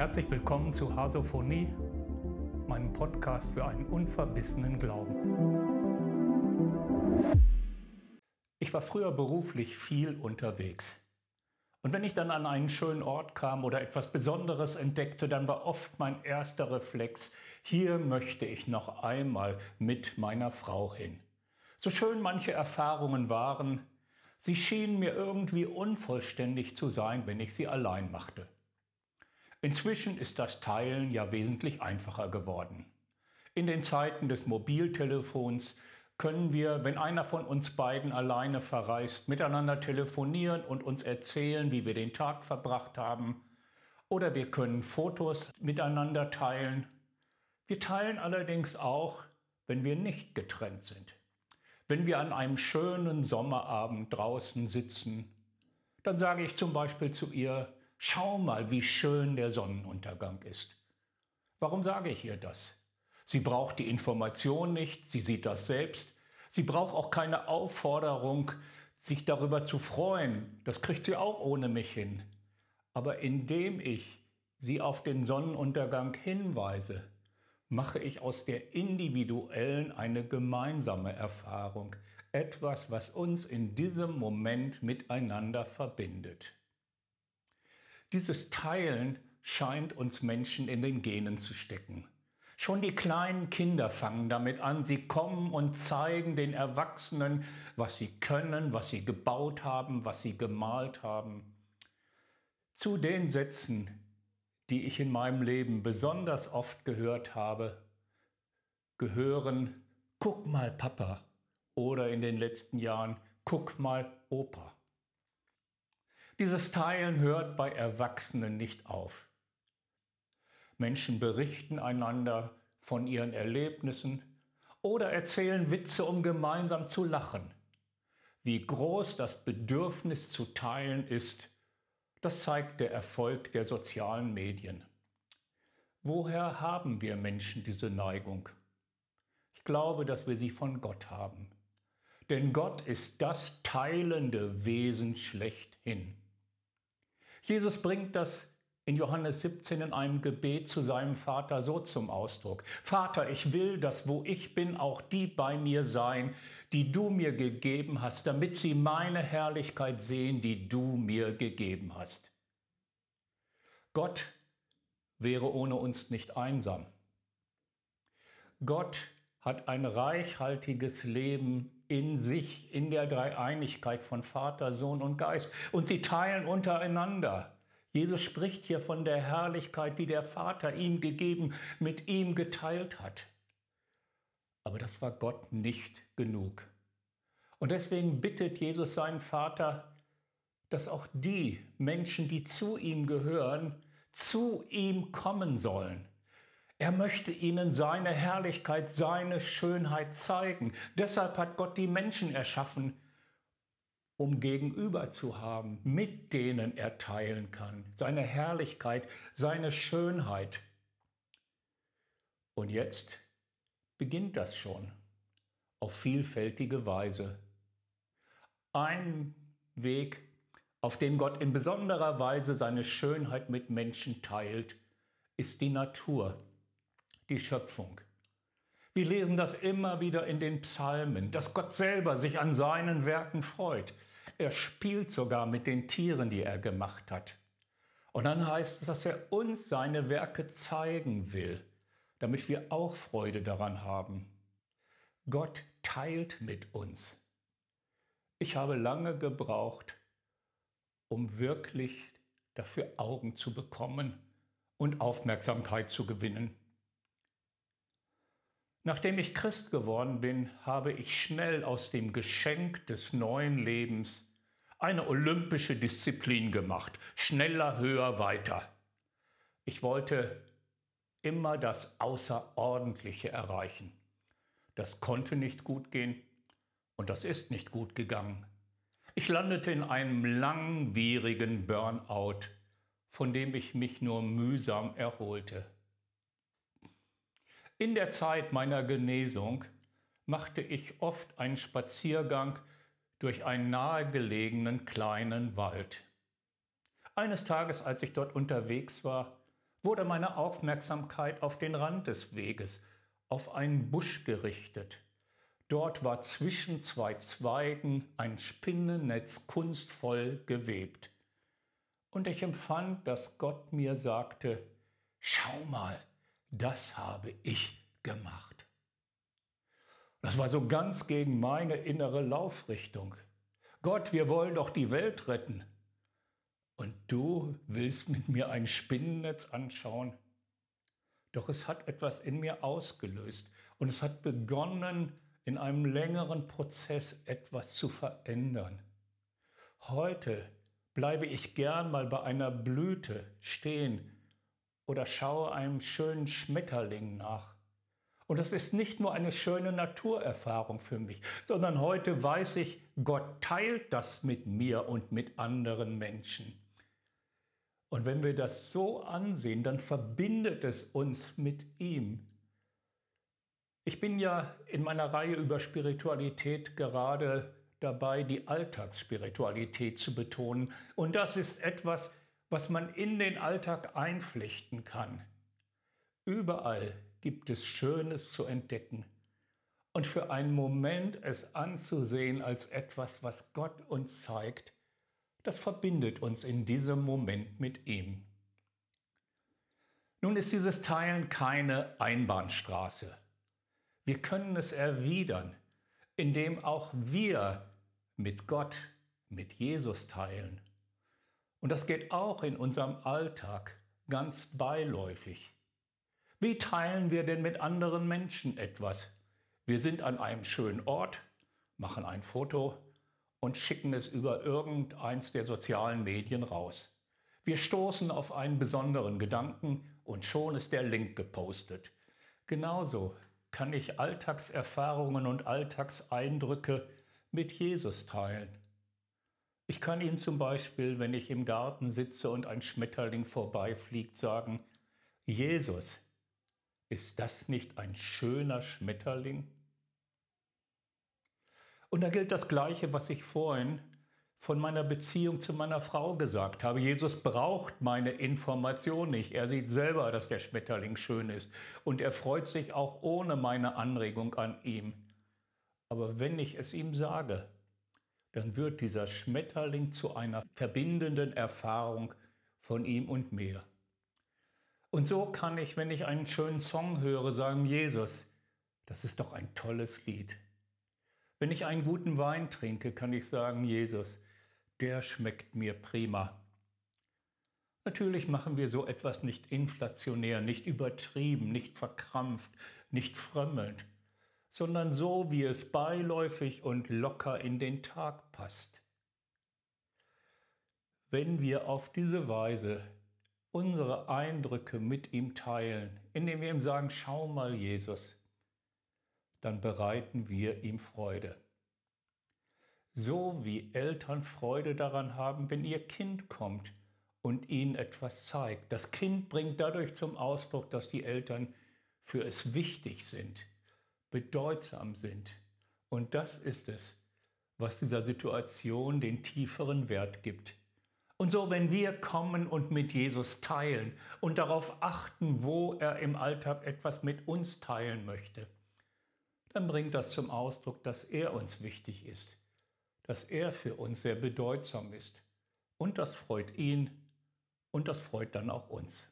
herzlich willkommen zu Hasophonie, meinem Podcast für einen unverbissenen Glauben. Ich war früher beruflich viel unterwegs. Und wenn ich dann an einen schönen Ort kam oder etwas Besonderes entdeckte, dann war oft mein erster Reflex, hier möchte ich noch einmal mit meiner Frau hin. So schön manche Erfahrungen waren, sie schienen mir irgendwie unvollständig zu sein, wenn ich sie allein machte. Inzwischen ist das Teilen ja wesentlich einfacher geworden. In den Zeiten des Mobiltelefons können wir, wenn einer von uns beiden alleine verreist, miteinander telefonieren und uns erzählen, wie wir den Tag verbracht haben. Oder wir können Fotos miteinander teilen. Wir teilen allerdings auch, wenn wir nicht getrennt sind. Wenn wir an einem schönen Sommerabend draußen sitzen, dann sage ich zum Beispiel zu ihr, schau mal, wie schön der Sonnenuntergang ist. Warum sage ich ihr das? Sie braucht die Information nicht, sie sieht das selbst. Sie braucht auch keine Aufforderung, sich darüber zu freuen. Das kriegt sie auch ohne mich hin. Aber indem ich sie auf den Sonnenuntergang hinweise, mache ich aus der individuellen eine gemeinsame Erfahrung, etwas, was uns in diesem Moment miteinander verbindet. Dieses Teilen scheint uns Menschen in den Genen zu stecken. Schon die kleinen Kinder fangen damit an. Sie kommen und zeigen den Erwachsenen, was sie können, was sie gebaut haben, was sie gemalt haben. Zu den Sätzen, die ich in meinem Leben besonders oft gehört habe, gehören Guck mal, Papa oder in den letzten Jahren Guck mal, Opa. Dieses Teilen hört bei Erwachsenen nicht auf. Menschen berichten einander von ihren Erlebnissen oder erzählen Witze, um gemeinsam zu lachen. Wie groß das Bedürfnis zu teilen ist, das zeigt der Erfolg der sozialen Medien. Woher haben wir Menschen diese Neigung? Ich glaube, dass wir sie von Gott haben. Denn Gott ist das teilende Wesen schlechthin. Jesus bringt das in Johannes 17 in einem Gebet zu seinem Vater so zum Ausdruck. Vater, ich will, dass wo ich bin, auch die bei mir sein, die du mir gegeben hast, damit sie meine Herrlichkeit sehen, die du mir gegeben hast. Gott wäre ohne uns nicht einsam. Gott hat ein reichhaltiges Leben in sich, in der Dreieinigkeit von Vater, Sohn und Geist. Und sie teilen untereinander. Jesus spricht hier von der Herrlichkeit, die der Vater ihm gegeben, mit ihm geteilt hat. Aber das war Gott nicht genug. Und deswegen bittet Jesus seinen Vater, dass auch die Menschen, die zu ihm gehören, zu ihm kommen sollen. Er möchte ihnen seine Herrlichkeit, seine Schönheit zeigen. Deshalb hat Gott die Menschen erschaffen, um gegenüber zu haben, mit denen er teilen kann, seine Herrlichkeit, seine Schönheit. Und jetzt beginnt das schon auf vielfältige Weise. Ein Weg, auf dem Gott in besonderer Weise seine Schönheit mit Menschen teilt, ist die Natur, die Schöpfung. Wir lesen das immer wieder in den Psalmen, dass Gott selber sich an seinen Werken freut. Er spielt sogar mit den Tieren, die er gemacht hat. Und dann heißt es, dass er uns seine Werke zeigen will, damit wir auch Freude daran haben. Gott teilt mit uns. Ich habe lange gebraucht, um wirklich dafür Augen zu bekommen und Aufmerksamkeit zu gewinnen. Nachdem ich Christ geworden bin, habe ich schnell aus dem Geschenk des neuen Lebens eine olympische Disziplin gemacht. Schneller, höher, weiter. Ich wollte immer das Außerordentliche erreichen. Das konnte nicht gut gehen und das ist nicht gut gegangen. Ich landete in einem langwierigen Burnout, von dem ich mich nur mühsam erholte. In der Zeit meiner Genesung machte ich oft einen Spaziergang durch einen nahegelegenen kleinen Wald. Eines Tages, als ich dort unterwegs war, wurde meine Aufmerksamkeit auf den Rand des Weges, auf einen Busch gerichtet. Dort war zwischen zwei Zweigen ein Spinnennetz kunstvoll gewebt. Und ich empfand, dass Gott mir sagte, schau mal, das habe ich gemacht. Das war so ganz gegen meine innere Laufrichtung. Gott, wir wollen doch die Welt retten. Und du willst mit mir ein Spinnennetz anschauen? Doch es hat etwas in mir ausgelöst und es hat begonnen, in einem längeren Prozess etwas zu verändern. Heute bleibe ich gern mal bei einer Blüte stehen oder schaue einem schönen Schmetterling nach. Und das ist nicht nur eine schöne Naturerfahrung für mich, sondern heute weiß ich, Gott teilt das mit mir und mit anderen Menschen. Und wenn wir das so ansehen, dann verbindet es uns mit ihm. Ich bin ja in meiner Reihe über Spiritualität gerade dabei, die Alltagsspiritualität zu betonen. Und das ist etwas, was man in den Alltag einflechten kann. Überall gibt es Schönes zu entdecken und für einen Moment es anzusehen als etwas, was Gott uns zeigt, das verbindet uns in diesem Moment mit ihm. Nun ist dieses Teilen keine Einbahnstraße. Wir können es erwidern, indem auch wir mit Gott, mit Jesus teilen. Und das geht auch in unserem Alltag ganz beiläufig. Wie teilen wir denn mit anderen Menschen etwas? Wir sind an einem schönen Ort, machen ein Foto und schicken es über irgendeins der sozialen Medien raus. Wir stoßen auf einen besonderen Gedanken und schon ist der Link gepostet. Genauso kann ich Alltagserfahrungen und Alltagseindrücke mit Jesus teilen. Ich kann ihm zum Beispiel, wenn ich im Garten sitze und ein Schmetterling vorbeifliegt, sagen, Jesus, ist das nicht ein schöner Schmetterling? Und da gilt das Gleiche, was ich vorhin von meiner Beziehung zu meiner Frau gesagt habe. Jesus braucht meine Information nicht. Er sieht selber, dass der Schmetterling schön ist. Und er freut sich auch ohne meine Anregung an ihm. Aber wenn ich es ihm sage, dann wird dieser Schmetterling zu einer verbindenden Erfahrung von ihm und mir. Und so kann ich, wenn ich einen schönen Song höre, sagen, Jesus, das ist doch ein tolles Lied. Wenn ich einen guten Wein trinke, kann ich sagen, Jesus, der schmeckt mir prima. Natürlich machen wir so etwas nicht inflationär, nicht übertrieben, nicht verkrampft, nicht frömmelnd, sondern so, wie es beiläufig und locker in den Tag passt. Wenn wir auf diese Weise unsere Eindrücke mit ihm teilen, indem wir ihm sagen, schau mal Jesus, dann bereiten wir ihm Freude. So wie Eltern Freude daran haben, wenn ihr Kind kommt und ihnen etwas zeigt. Das Kind bringt dadurch zum Ausdruck, dass die Eltern für es wichtig sind, bedeutsam sind. Und das ist es, was dieser Situation den tieferen Wert gibt. Und so, wenn wir kommen und mit Jesus teilen und darauf achten, wo er im Alltag etwas mit uns teilen möchte, dann bringt das zum Ausdruck, dass er uns wichtig ist dass er für uns sehr bedeutsam ist. Und das freut ihn und das freut dann auch uns.